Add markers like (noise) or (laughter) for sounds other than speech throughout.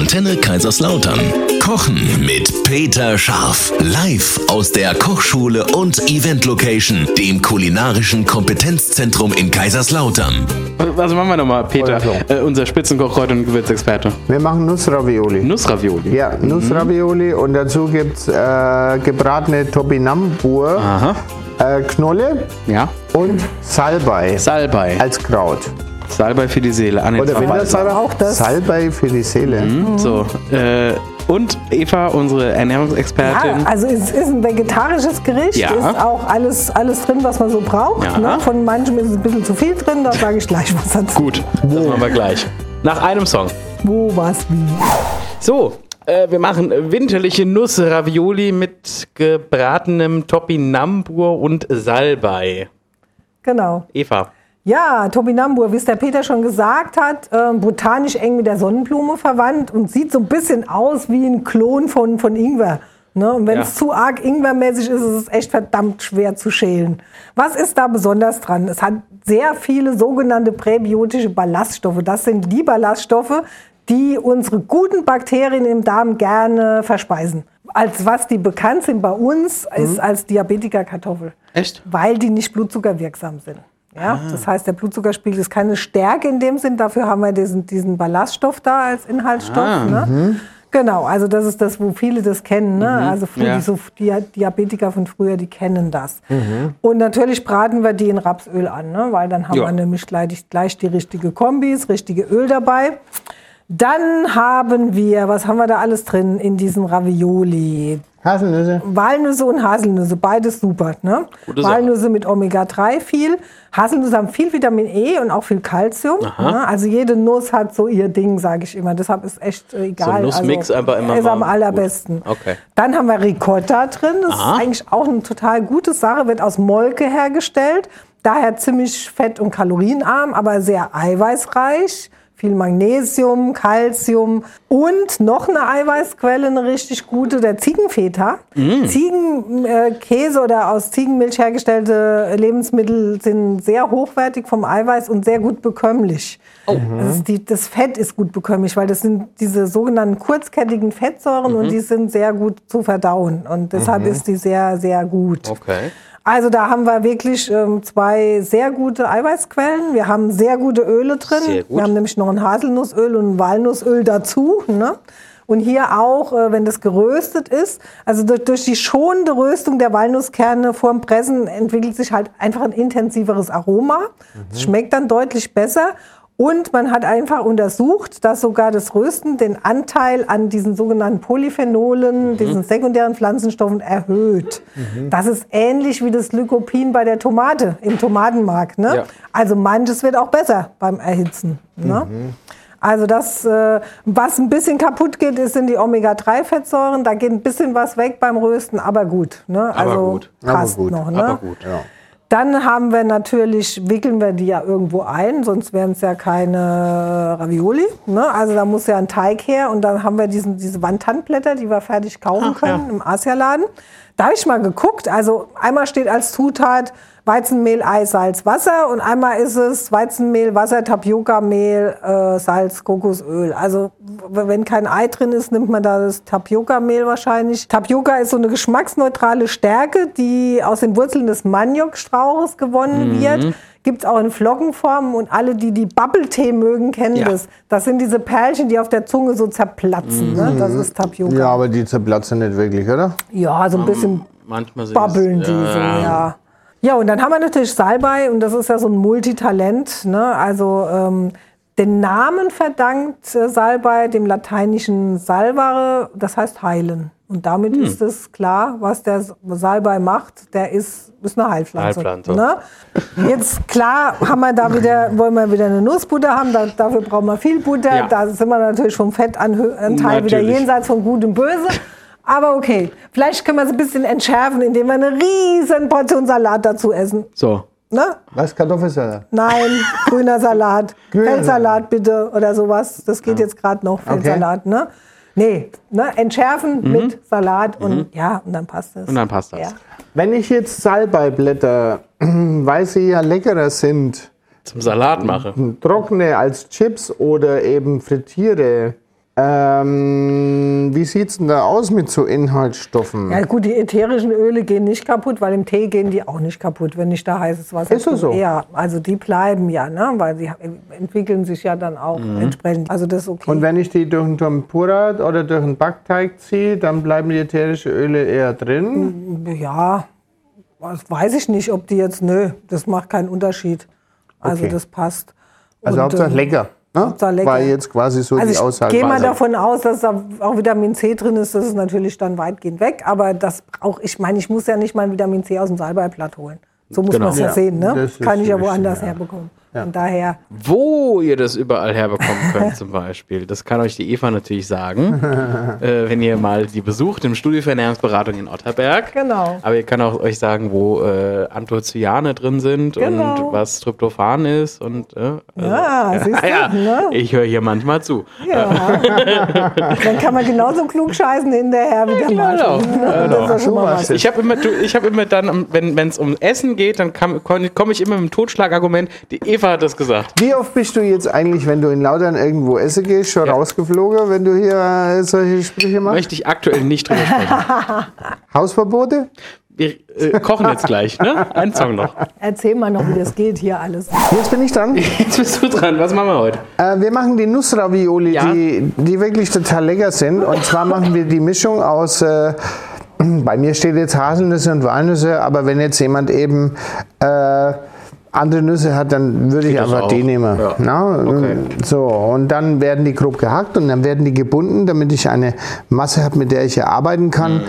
Antenne Kaiserslautern. Kochen mit Peter Scharf. Live aus der Kochschule und Event Location, dem kulinarischen Kompetenzzentrum in Kaiserslautern. Was machen wir nochmal, Peter? Also. Äh, unser Spitzenkoch-Kräuter- und Gewürzexperte. Wir machen Nussravioli. Nussravioli. ja, Nussravioli und dazu gibt es äh, gebratene Topinambur, Aha. äh, Knolle Ja. und Salbei Salbei. als Kraut. Salbei für die Seele. Ah, nee, Oder wenn das Salbei. auch das. Salbei für die Seele. So. Äh, und Eva, unsere Ernährungsexpertin. Ja, also es ist ein vegetarisches Gericht, Ja. ist auch alles, alles drin, was man so braucht. Ja. Ne? Von manchem ist es ein bisschen zu viel drin, da sage ich gleich was dazu. Gut, das machen wir gleich. Nach einem Song. Wo, was, wie. So, äh, wir machen winterliche Nussravioli mit gebratenem Topinambur und Salbei. Genau. Eva. Ja, Topinambur, wie es der Peter schon gesagt hat, äh, botanisch eng mit der Sonnenblume verwandt und sieht so ein bisschen aus wie ein Klon von, von Ingwer. Ne? Und wenn Ja. es zu arg Ingwermäßig ist, ist es echt verdammt schwer zu schälen. Was ist da besonders dran? Es hat sehr viele sogenannte präbiotische Ballaststoffe. Das sind die Ballaststoffe, die unsere guten Bakterien im Darm gerne verspeisen. Als was die bekannt sind bei uns, ist als Diabetikerkartoffel Echt? weil die nicht blutzuckerwirksam sind. Ja, das heißt, der Blutzuckerspiegel ist keine Stärke in dem Sinn. Dafür haben wir diesen, diesen Ballaststoff da als Inhaltsstoff. Ne? Genau, also das ist das, wo viele das kennen. Ne? Also früh, Ja. die, so, die Diabetiker von früher, die kennen das. Und natürlich braten wir die in Rapsöl an, ne? weil dann haben Ja. wir nämlich gleich, gleich die richtige Kombis, richtige Öl dabei. Dann haben wir, was haben wir da alles drin in diesem Ravioli? Haselnüsse. Walnüsse und Haselnüsse, beides super. Ne? Walnüsse mit Omega-3 viel. Haselnüsse haben viel Vitamin E und auch viel Calcium. Ne? Also jede Nuss hat so ihr Ding, sage ich immer. Deshalb ist echt äh, egal. So ein Nussmix also, einfach immer Ist am allerbesten. Okay. Dann haben wir Ricotta drin. Das Aha. ist eigentlich auch eine total gute Sache. Wird aus Molke hergestellt. Daher ziemlich fett- und kalorienarm, aber sehr eiweißreich. Viel Magnesium, Calcium und noch eine Eiweißquelle, eine richtig gute, der Ziegenfeta. Ziegenkäse oder aus Ziegenmilch hergestellte Lebensmittel sind sehr hochwertig vom Eiweiß und sehr gut bekömmlich. Das, ist die, das Fett ist gut bekömmlich, weil das sind diese sogenannten kurzkettigen Fettsäuren und die sind sehr gut zu verdauen. Und deshalb ist die sehr, sehr gut. Okay. Also da haben wir wirklich ähm, zwei sehr gute Eiweißquellen. Wir haben sehr gute Öle drin. Gut. Wir haben nämlich noch ein Haselnussöl und ein Walnussöl dazu. Ne? Und hier auch, äh, wenn das geröstet ist, also durch, durch die schonende Röstung der Walnusskerne vorm Pressen entwickelt sich halt einfach ein intensiveres Aroma. Es schmeckt dann deutlich besser. Und man hat einfach untersucht, dass sogar das Rösten den Anteil an diesen sogenannten Polyphenolen, diesen sekundären Pflanzenstoffen erhöht. Das ist ähnlich wie das Lycopin bei der Tomate im Tomatenmark. Ne? Ja. Also manches wird auch besser beim Erhitzen. Ne? Also das, äh, was ein bisschen kaputt geht, sind die Omega-3-Fettsäuren. Da geht ein bisschen was weg beim Rösten, aber gut. Ne? Aber Also gut. passt Aber gut. noch. Ne? Aber gut. Ja. Dann haben wir natürlich, wickeln wir die ja irgendwo ein, sonst wären es ja keine Ravioli. Ne? Also da muss ja ein Teig her und dann haben wir diesen, diese Wandhandblätter, die wir fertig kaufen Ach, können ja. im Asialaden. Da habe ich mal geguckt, also einmal steht als Zutat Weizenmehl, Ei, Salz, Wasser und einmal ist es Weizenmehl, Wasser, Tapioca-Mehl, äh, Salz, Kokosöl. Also wenn kein Ei drin ist, nimmt man da das Tapioca-Mehl wahrscheinlich. Tapioca ist so eine geschmacksneutrale Stärke, die aus den Wurzeln des Maniokstrauches gewonnen wird. Gibt es auch in Flockenform und alle, die die Bubble-Tee mögen, kennen Ja. das. Das sind diese Perlchen, die auf der Zunge so zerplatzen. Ne? Das ist Tapioca. ja, aber die zerplatzen nicht wirklich, oder? Ja, so ein bisschen Manchmal sind babbeln es, die so, ja. Ja, und dann haben wir natürlich Salbei und das ist ja so ein Multitalent. Ne? Also ähm, den Namen verdankt äh, Salbei dem lateinischen salvare, das heißt heilen. Und damit Hm. ist es klar, was der Salbei macht. Der ist, ist eine Heilpflanze. Heilpflanze. Ne? Jetzt klar haben wir da wieder, wollen wir wieder eine Nussbutter haben, da, dafür brauchen wir viel Butter. Ja. Da sind wir natürlich vom Fettanteil wieder Natürlich. jenseits von Gut und Böse. Aber okay, vielleicht können wir es ein bisschen entschärfen, indem wir eine riesen Portion Salat dazu essen. So. Ne? Was? Kartoffelsalat? Nein, grüner Salat, (laughs) Feldsalat bitte oder sowas. Das geht jetzt gerade noch, Feldsalat. Ne? Nee, ne? entschärfen mit Salat und ja, und dann passt es. Und dann passt das. Ja. Wenn ich jetzt Salbeiblätter, (clears throat) weil sie ja leckerer sind, Zum Salat mache. trockne als Chips oder eben frittiere, Ähm, wie sieht es denn da aus mit so Inhaltsstoffen? Ja gut, die ätherischen Öle gehen nicht kaputt, weil im Tee gehen die auch nicht kaputt, wenn nicht da heißes Wasser Ist das so? Ja, also die bleiben ja, ne? weil sie entwickeln sich ja dann auch entsprechend. Also das ist okay. Und wenn ich die durch einen Tempura oder durch einen Backteig ziehe, dann bleiben die ätherischen Öle eher drin. ja, das weiß ich nicht, ob die jetzt, nö, das macht keinen Unterschied. Also Okay. das passt. Also Und, Hauptsache ähm, lecker. Ne? War jetzt quasi so Also die ich Aussage. gehe mal davon aus, dass da auch Vitamin C drin ist. Das ist natürlich dann weitgehend weg. Aber das auch, ich meine, ich muss ja nicht mal Vitamin C aus dem Salbeiblatt holen. So muss Genau. man es ja, Ja, sehen. Ne? Kann ich ja woanders ja. Von daher, Wo ihr das überall herbekommen könnt, zum Beispiel, das kann euch die Eva natürlich sagen, (laughs) äh, wenn ihr mal die besucht im Studio für Ernährungsberatung in Otterberg. Genau. Aber ihr kann auch euch sagen, wo äh, Anthocyane drin sind Genau. und was Tryptophan ist. Und, äh, Ja, (laughs) siehst du, ja, ne? ich höre hier manchmal zu. ja. (laughs) dann kann man genauso klug scheißen hinterher wie der Genau, Martin. genau. Das ist ja schon mal So was. was. Ich habe immer, ich habe immer dann, wenn es um Essen geht, dann komme ich immer mit dem Totschlagargument. Die Eva hat das gesagt. Wie oft bist du jetzt eigentlich, wenn du in Laudern irgendwo essen gehst, schon Ja. rausgeflogen, wenn du hier äh, solche Sprüche machst? Möchte ich aktuell nicht drüber sprechen. (laughs) Hausverbote? Wir äh, kochen jetzt gleich, ne? Ein Song noch. Erzähl mal noch, wie das geht hier alles. Jetzt bin ich dran. Jetzt bist du dran. Was machen wir heute? Äh, wir machen die Nussravioli, Ja. die, die wirklich total lecker sind. Und zwar machen wir die Mischung aus, äh, bei mir steht jetzt Haselnüsse und Walnüsse, aber wenn jetzt jemand eben äh, andere Nüsse hat, dann würde ich einfach die nehmen. Ja. Na, Okay. So, und dann werden die grob gehackt und dann werden die gebunden, damit ich eine Masse habe, mit der ich arbeiten kann.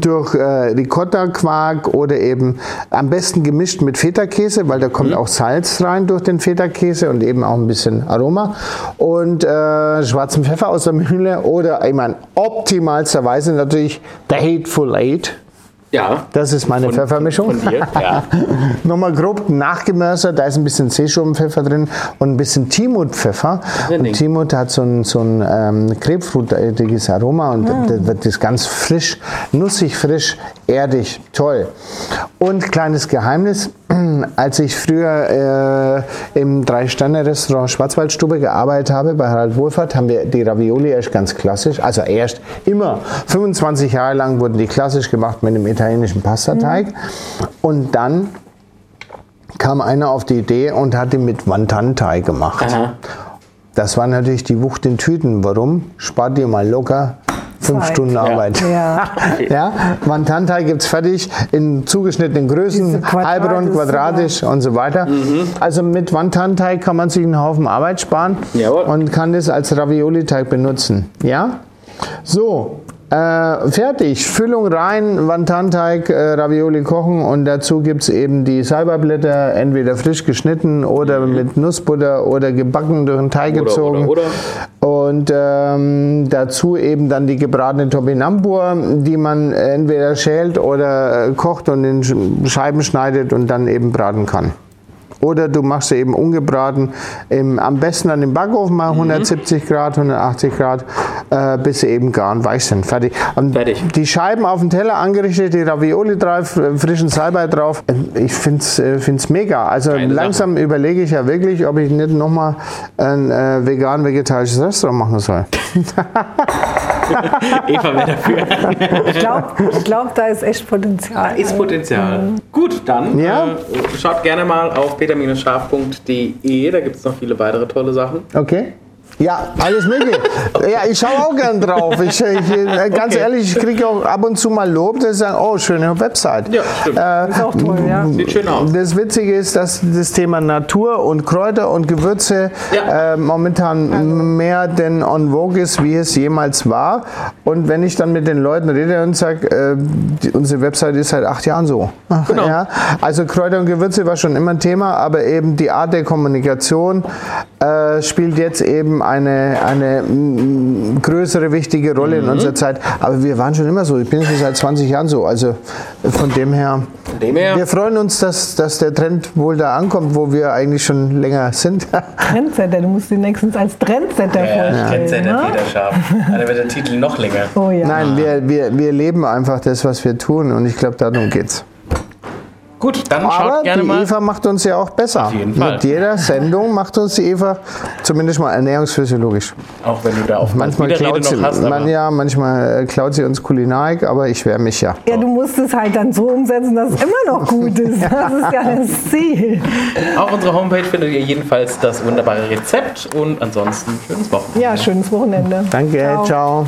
Durch äh, Ricotta-Quark oder eben am besten gemischt mit Feta-Käse, weil da kommt auch Salz rein durch den Feta-Käse und eben auch ein bisschen Aroma. Und äh, schwarzen Pfeffer aus der Mühle oder, ich meine, optimalsterweise natürlich der Hateful Eight. Ja. Das ist meine Von- Pfeffermischung. Von dir? Ja. (laughs) Nochmal grob nachgemörsert, da ist ein bisschen Seeschobenpfeffer drin und ein bisschen Timutpfeffer. ein Und. Timut hat so ein, so ein ähm, grapefruitiges Aroma und Ah. das wird das ganz frisch, nussig, frisch, erdig, toll. Und kleines Geheimnis, (clears throat) als ich früher äh, im Drei-Sterne-Restaurant Schwarzwaldstube gearbeitet habe, bei Harald Wohlfahrt, haben wir die Ravioli erst ganz klassisch, also erst immer, 25 Jahre lang wurden die klassisch gemacht mit einem italienischen Pastateig. Und dann kam einer auf die Idee und hat die mit Wantanteig gemacht. Aha. Das war natürlich die Wucht in Tüten. Warum? Spart dir mal locker fünf Zeit. Stunden Arbeit. Ja. (laughs) Ja, Wantanteig gibt es fertig in zugeschnittenen Größen, halbrund, quadratisch und so weiter. Also mit Wantanteig kann man sich einen Haufen Arbeit sparen Jawohl. und kann das als Ravioli-Teig benutzen. Ja? So, äh, fertig. Füllung rein, Wantanteig, äh, Ravioli kochen und dazu gibt es eben die Salbeiblätter, entweder frisch geschnitten oder mit Nussbutter oder gebacken durch den Teig Oder, gezogen. oder, Und ähm, dazu eben dann die gebratene Topinambur, die man entweder schält oder äh, kocht und in Sch- Scheiben schneidet und dann eben braten kann. Oder du machst sie eben ungebraten, im, am besten dann im Backofen mal 170 Grad, 180 Grad, äh, bis sie eben gar und weich sind. Fertig. Und Fertig. Die Scheiben auf dem Teller angerichtet, die Ravioli drauf, äh, frischen Salbei drauf. Äh, Ich finde es äh, find's mega. Also Geile langsam überlege ich ja wirklich, ob ich nicht nochmal ein äh, vegan-vegetarisches Restaurant machen soll. (laughs) (laughs) Eva wäre dafür. Ich glaube, ich glaub, da ist echt Potenzial. Ist Potenzial. Gut, dann Ja. äh, schaut gerne mal auf peter-scharf.de. Da gibt es noch viele weitere tolle Sachen. Okay. Ja, alles mögliche. Ja, ich schaue auch gern drauf. Ich, ich, äh, ganz Okay. ehrlich, ich kriege auch ab und zu mal Lob, dass sie sagen, oh, schöne Website. Ja, stimmt. Ist auch toll, ja. Sieht schön aus. Das Witzige ist, dass das Thema Natur und Kräuter und Gewürze Ja. äh, momentan mehr denn on vogue ist, wie es jemals war. Und wenn ich dann mit den Leuten rede und sage, äh, die- unsere Website ist seit acht Jahren so. Genau. Ja, also Kräuter und Gewürze war schon immer ein Thema, aber eben die Art der Kommunikation äh, spielt jetzt eben eine, eine mm, größere, wichtige Rolle Mhm. in unserer Zeit. Aber wir waren schon immer so. Ich bin schon seit 20 Jahren so. Also von dem her. Von dem her, Wir freuen uns, dass, dass der Trend wohl da ankommt, wo wir eigentlich schon länger sind. (laughs) Trendsetter, du musst ihn nächstens als Trendsetter vorstellen. ne? Peter Scharf. Dann wird der Titel noch länger. Oh ja. Nein, wir, wir, wir leben einfach das, was wir tun und ich glaube, darum geht's. Gut, dann schaut Aber gerne die mal. Eva macht uns ja auch besser. Auf jeden Fall. Mit jeder Sendung macht uns die Eva zumindest mal ernährungsphysiologisch. Auch wenn du da oftmals Manchmal klaut, sie, noch hast. man, ja, manchmal äh, klaut sie uns Kulinarik, aber ich wehre mich ja. Ja, du musst es halt dann so umsetzen, dass es immer noch gut (laughs) ist. Das ist ja das Ziel. Auf unserer Homepage findet ihr jedenfalls das wunderbare Rezept und ansonsten schönes Wochenende. Ja, schönes Wochenende. Danke, ciao.